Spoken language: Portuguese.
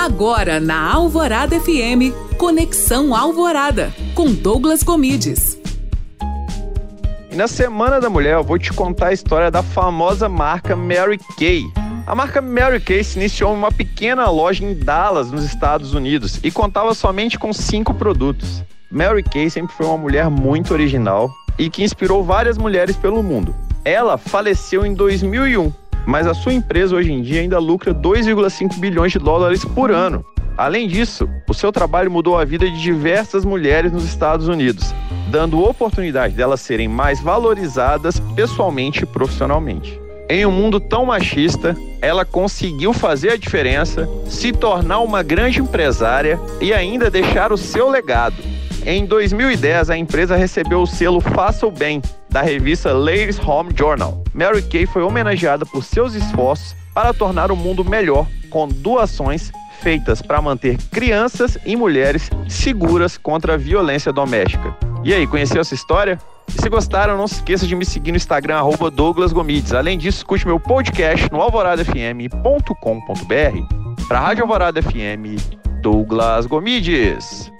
Agora na Alvorada FM, Conexão Alvorada, com Douglas Comides. E na Semana da Mulher eu vou te contar a história da famosa marca Mary Kay. A marca Mary Kay se iniciou em uma pequena loja em Dallas, nos Estados Unidos, e contava somente com cinco produtos. Mary Kay sempre foi uma mulher muito original e que inspirou várias mulheres pelo mundo. Ela faleceu em 2001 mas a sua empresa hoje em dia ainda lucra 2,5 bilhões de dólares por ano. Além disso, o seu trabalho mudou a vida de diversas mulheres nos Estados Unidos, dando oportunidade delas serem mais valorizadas pessoalmente e profissionalmente. Em um mundo tão machista, ela conseguiu fazer a diferença, se tornar uma grande empresária e ainda deixar o seu legado. Em 2010, a empresa recebeu o selo Faça o Bem da revista Ladies Home Journal. Mary Kay foi homenageada por seus esforços para tornar o mundo melhor com doações feitas para manter crianças e mulheres seguras contra a violência doméstica. E aí, conheceu essa história? E se gostaram, não se esqueça de me seguir no Instagram, arroba Douglas Gomides. Além disso, escute meu podcast no alvoradafm.com.br. Para a Rádio Alvorada FM, Douglas Gomides.